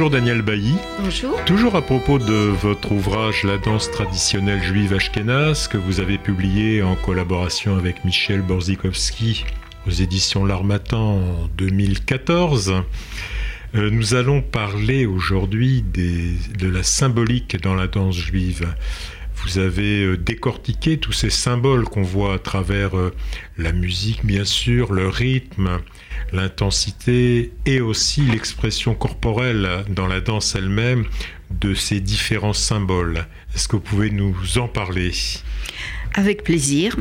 Bonjour Daniel Bailly. Bonjour. Toujours à propos de votre ouvrage La danse traditionnelle juive ashkénaze que vous avez publié en collaboration avec Michel Borzikowski aux éditions L'Armatan en 2014. Euh, nous allons parler aujourd'hui de la symbolique dans la danse juive. Vous avez euh, décortiqué tous ces symboles qu'on voit à travers euh, la musique, bien sûr, le rythme, l'intensité et aussi l'expression corporelle dans la danse elle-même de ces différents symboles. Est-ce que vous pouvez nous en parler? Avec plaisir.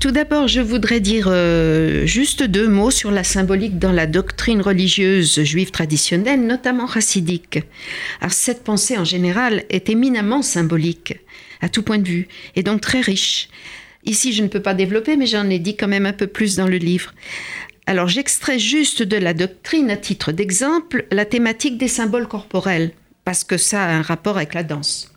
Tout d'abord, je voudrais dire euh, juste deux mots sur la symbolique dans la doctrine religieuse juive traditionnelle, notamment chassidique. Alors, cette pensée en général est éminemment symbolique, à tout point de vue, et donc très riche. Ici, je ne peux pas développer, mais j'en ai dit quand même un peu plus dans le livre. Alors, j'extrais juste de la doctrine, à titre d'exemple, la thématique des symboles corporels, parce que ça a un rapport avec la danse.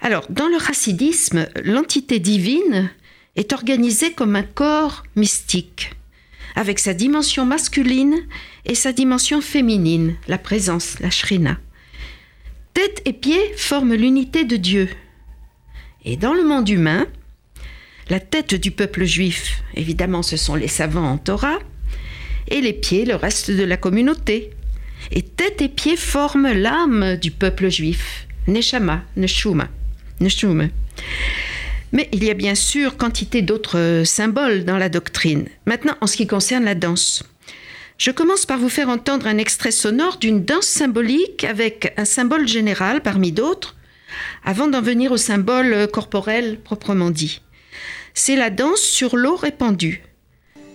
Alors, dans le chassidisme, l'entité divine est organisé comme un corps mystique, avec sa dimension masculine et sa dimension féminine, la présence, la shrina. Tête et pieds forment l'unité de Dieu. Et dans le monde humain, la tête du peuple juif, évidemment, ce sont les savants en Torah, et les pieds, le reste de la communauté. Et tête et pieds forment l'âme du peuple juif, Neshama, Neshuma. Neshuma. Mais il y a bien sûr quantité d'autres euh, symboles dans la doctrine. Maintenant, en ce qui concerne la danse. Je commence par vous faire entendre un extrait sonore d'une danse symbolique avec un symbole général parmi d'autres, avant d'en venir au symbole euh, corporel proprement dit. C'est la danse sur l'eau répandue,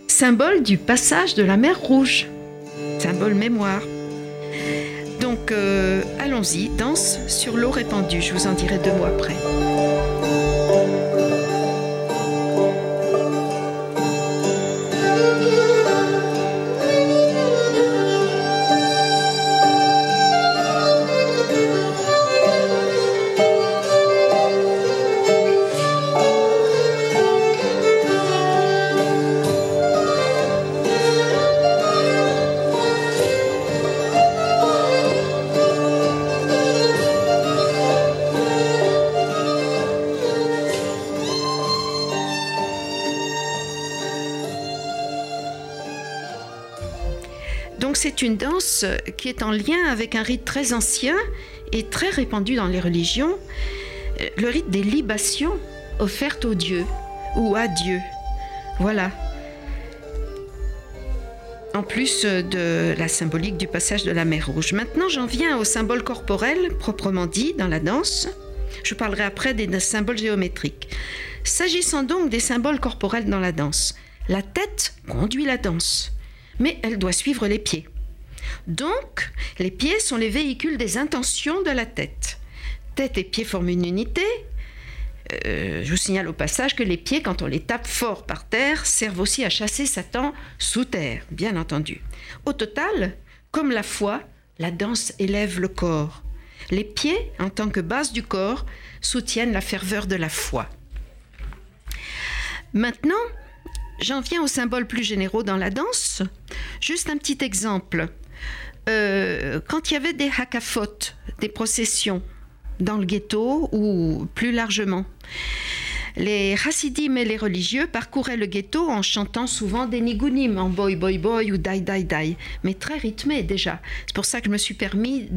symbole du passage de la mer Rouge, symbole mémoire. Donc euh, allons-y, danse sur l'eau répandue, je vous en dirai deux mots après. C'est une danse qui est en lien avec un rite très ancien et très répandu dans les religions, euh, le rite des libations offertes aux dieux ou à Dieu. Voilà. En plus de la symbolique du passage de la mer Rouge. Maintenant, j'en viens au symbole corporel, proprement dit, dans la danse. Je parlerai après des symboles géométriques. S'agissant donc des symboles corporels dans la danse, la tête conduit la danse mais elle doit suivre les pieds. Donc, les pieds sont les véhicules des intentions de la tête. Tête et pieds forment une unité. Euh, je vous signale au passage que les pieds, quand on les tape fort par terre, servent aussi à chasser Satan sous terre, bien entendu. Au total, comme la foi, la danse élève le corps. Les pieds, en tant que base du corps, soutiennent la ferveur de la foi. Maintenant, J'en viens aux symboles plus généraux dans la danse. Juste un petit exemple. Euh, quand il y avait des hakafot, des processions dans le ghetto ou plus largement, les chassidim et les religieux parcouraient le ghetto en chantant souvent des nigunim en boy boy boy ou dai dai dai, mais très rythmé déjà. C'est pour ça que je me suis permis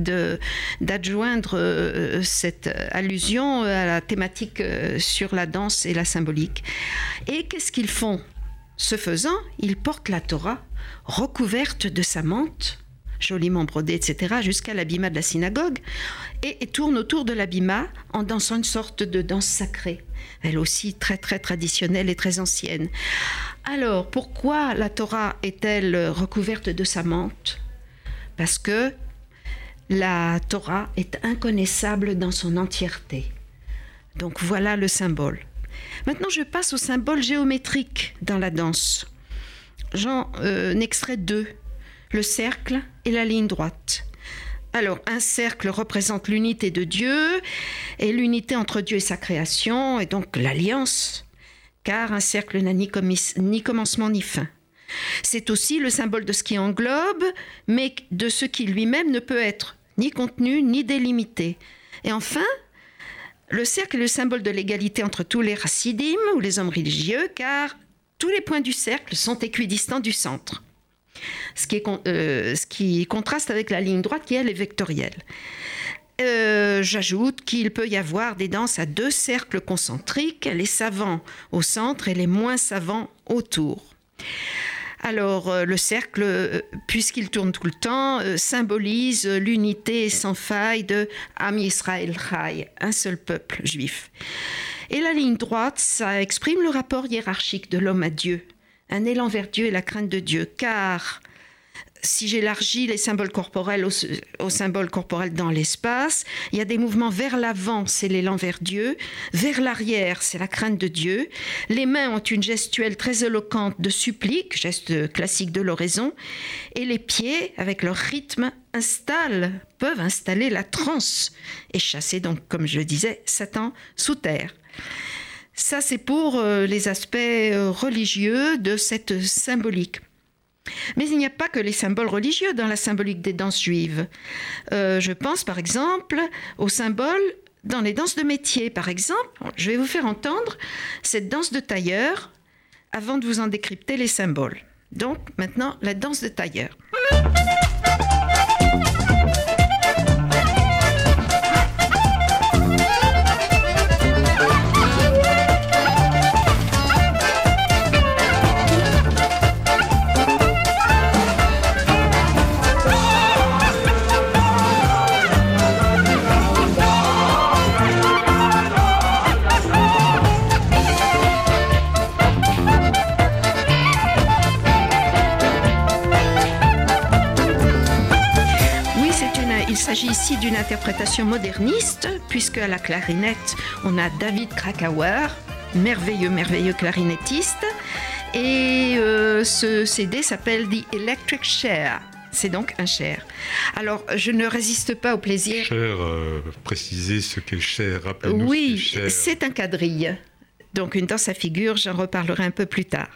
d'adjoindre euh, cette allusion à la thématique euh, sur la danse et la symbolique. Et qu'est-ce qu'ils font? Ce faisant, il porte la Torah recouverte de sa mante, joliment brodée, etc., jusqu'à l'abîma de la synagogue, et, tourne autour de l'abîma en dansant une sorte de danse sacrée, elle aussi très très traditionnelle et très ancienne. Alors, pourquoi la Torah est-elle recouverte de sa mante Parce que la Torah est inconnaissable dans son entièreté. Donc voilà le symbole. Maintenant, je passe au symbole géométrique dans la danse. J'en euh, extrais deux, le cercle et la ligne droite. Alors, un cercle représente l'unité de Dieu et l'unité entre Dieu et sa création, et donc l'alliance, car un cercle n'a ni commencement ni fin. C'est aussi le symbole de ce qui englobe, mais de ce qui lui-même ne peut être ni contenu, ni délimité. Et enfin, le cercle est le symbole de l'égalité entre tous les racidim ou les hommes religieux, car tous les points du cercle sont équidistants du centre. Ce qui, euh, contraste avec la ligne droite qui, est vectorielle. Euh, j'ajoute qu'il peut y avoir des danses à deux cercles concentriques, les savants au centre et les moins savants autour. Alors euh, le cercle, euh, puisqu'il tourne tout le temps, symbolise l'unité sans faille de Am Israël Chai, un seul peuple juif. Et la ligne droite, ça exprime le rapport hiérarchique de l'homme à Dieu, un élan vers Dieu et la crainte de Dieu, car si j'élargis les symboles corporels aux, symboles corporels dans l'espace, il y a des mouvements vers l'avant, c'est l'élan vers Dieu, vers l'arrière, c'est la crainte de Dieu. Les mains ont une gestuelle très éloquente de supplique, geste classique de l'oraison, et les pieds, avec leur rythme, installent, peuvent installer la transe et chasser donc, comme je le disais, Satan sous terre. Ça, c'est pour euh, les aspects euh, religieux de cette symbolique. Mais il n'y a pas que les symboles religieux dans la symbolique des danses juives. Euh, je pense par exemple aux symboles dans les danses de métier. Par exemple, je vais vous faire entendre cette danse de tailleur avant de vous en décrypter les symboles. Donc maintenant, la danse de tailleur. D'une interprétation moderniste, puisque à la clarinette, on a David Krakauer, merveilleux, merveilleux clarinettiste. Et euh, ce CD s'appelle The Electric Chair. C'est donc un chair. Alors, je ne résiste pas au plaisir. Chair, euh, préciser ce qu'est chair, Oui, c'est un quadrille. Donc, une danse à figure, j'en reparlerai un peu plus tard.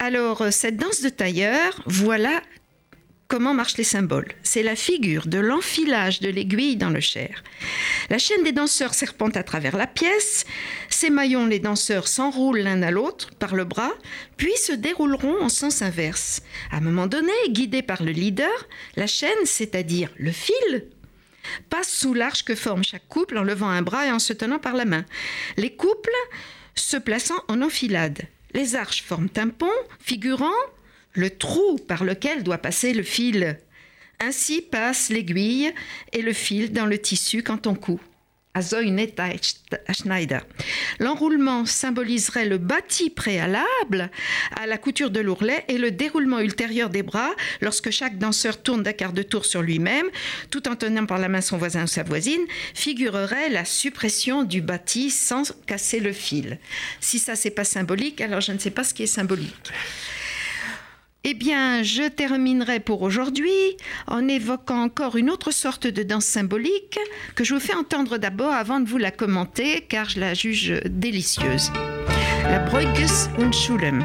Alors, euh, cette danse de tailleur, voilà comment marchent les symboles? C'est la figure de l'enfilage de l'aiguille dans le chair. La chaîne des danseurs serpente à travers la pièce. Ces maillons, les danseurs s'enroulent l'un à l'autre par le bras, puis se dérouleront en sens inverse. À un moment donné, guidé par le leader, la chaîne, c'est-à-dire le fil, passe sous l'arche que forme chaque couple en levant un bras et en se tenant par la main. Les couples se plaçant en enfilade. Les arches forment un pont figurant le trou par lequel doit passer le fil. Ainsi passe l'aiguille et le fil dans le tissu quand on coud. L'enroulement symboliserait le bâti préalable à la couture de l'ourlet et le déroulement ultérieur des bras lorsque chaque danseur tourne d'un quart de tour sur lui-même, tout en tenant par la main son voisin ou sa voisine, figurerait la suppression du bâti sans casser le fil. Si ça c'est pas symbolique, alors je ne sais pas ce qui est symbolique. Eh bien, je terminerai pour aujourd'hui en évoquant encore une autre sorte de danse symbolique que je vous fais entendre d'abord avant de vous la commenter car je la juge délicieuse. La Breuges und Schulem.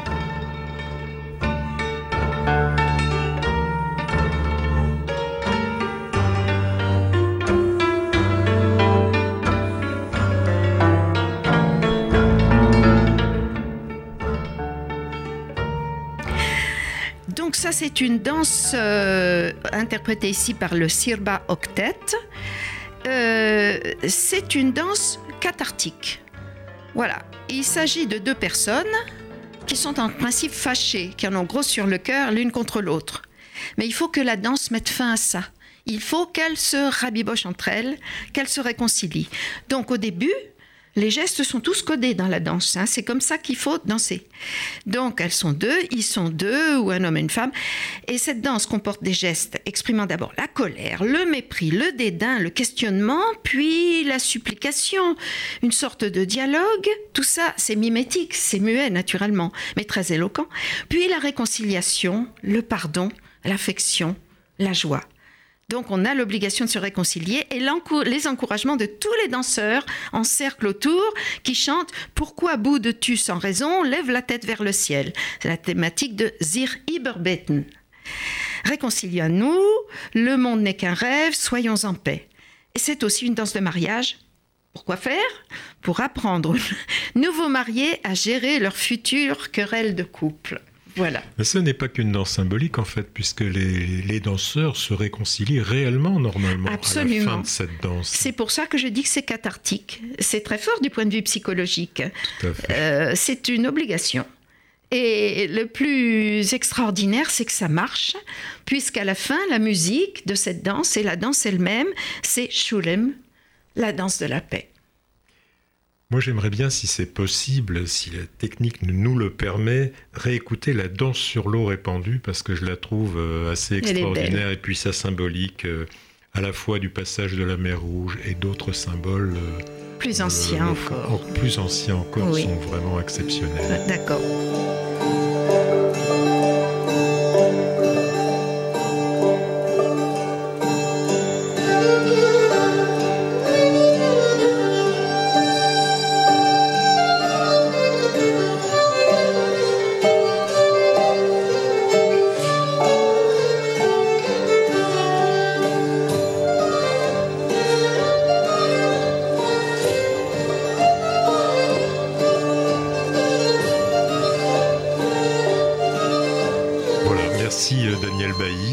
Ça, c'est une danse euh, interprétée ici par le Sirba Octet. Euh, c'est une danse cathartique. Voilà, il s'agit de deux personnes qui sont en principe fâchées, qui en ont gros sur le cœur l'une contre l'autre. Mais il faut que la danse mette fin à ça. Il faut qu'elles se rabibochent entre elles, qu'elles se réconcilient. Donc au début, les gestes sont tous codés dans la danse. Hein. C'est comme ça qu'il faut danser. Donc, elles sont deux, ils sont deux, ou un homme et une femme. Et cette danse comporte des gestes exprimant d'abord la colère, le mépris, le dédain, le questionnement, puis la supplication, une sorte de dialogue. Tout ça, c'est mimétique, c'est muet naturellement, mais très éloquent. Puis la réconciliation, le pardon, l'affection, la joie. Donc on a l'obligation de se réconcilier et les encouragements de tous les danseurs en cercle autour qui chantent Pourquoi boudes-tu sans raison? Lève la tête vers le ciel. C'est la thématique de Zir Iberbeten. Réconcilions-nous, le monde n'est qu'un rêve, soyons en paix. Et c'est aussi une danse de mariage. Pourquoi faire? Pour apprendre aux nouveaux mariés à gérer leur future querelle de couple. Voilà. Mais ce n'est pas qu'une danse symbolique en fait, puisque les, danseurs se réconcilient réellement normalement Absolument. à la fin de cette danse. C'est pour ça que je dis que c'est cathartique. C'est très fort du point de vue psychologique. Euh, c'est une obligation. Et le plus extraordinaire, c'est que ça marche, puisqu'à la fin, la musique de cette danse et la danse elle-même, c'est Shulem, la danse de la paix. Moi, j'aimerais bien, si c'est possible, si la technique nous le permet, réécouter la danse sur l'eau répandue, parce que je la trouve euh, assez extraordinaire, et puis ça symbolique euh, à la fois du passage de la mer Rouge et d'autres symboles. Euh, plus anciens encore. Plus anciens encore, sont vraiment exceptionnels. D'accord.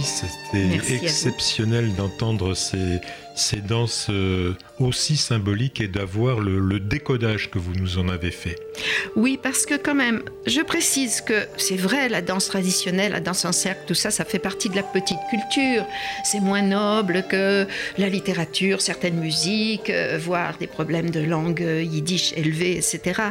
C'était exceptionnel d'entendre ces, ces danses euh, aussi symboliques et d'avoir le, décodage que vous nous en avez fait. Oui, parce que quand même, je précise que c'est vrai, la danse traditionnelle, la danse en cercle, tout ça, ça fait partie de la petite culture. C'est moins noble que la littérature, certaines musiques, euh, voire des problèmes de langue euh, yiddish élevés, etc.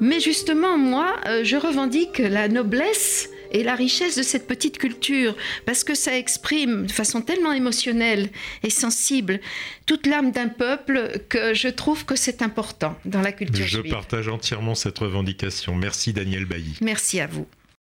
Mais justement, moi, je revendique la noblesse et la richesse de cette petite culture, parce que ça exprime de façon tellement émotionnelle et sensible toute l'âme d'un peuple que je trouve que c'est important dans la culture Je partage entièrement cette revendication. Merci Daniel Bailly. Merci à vous.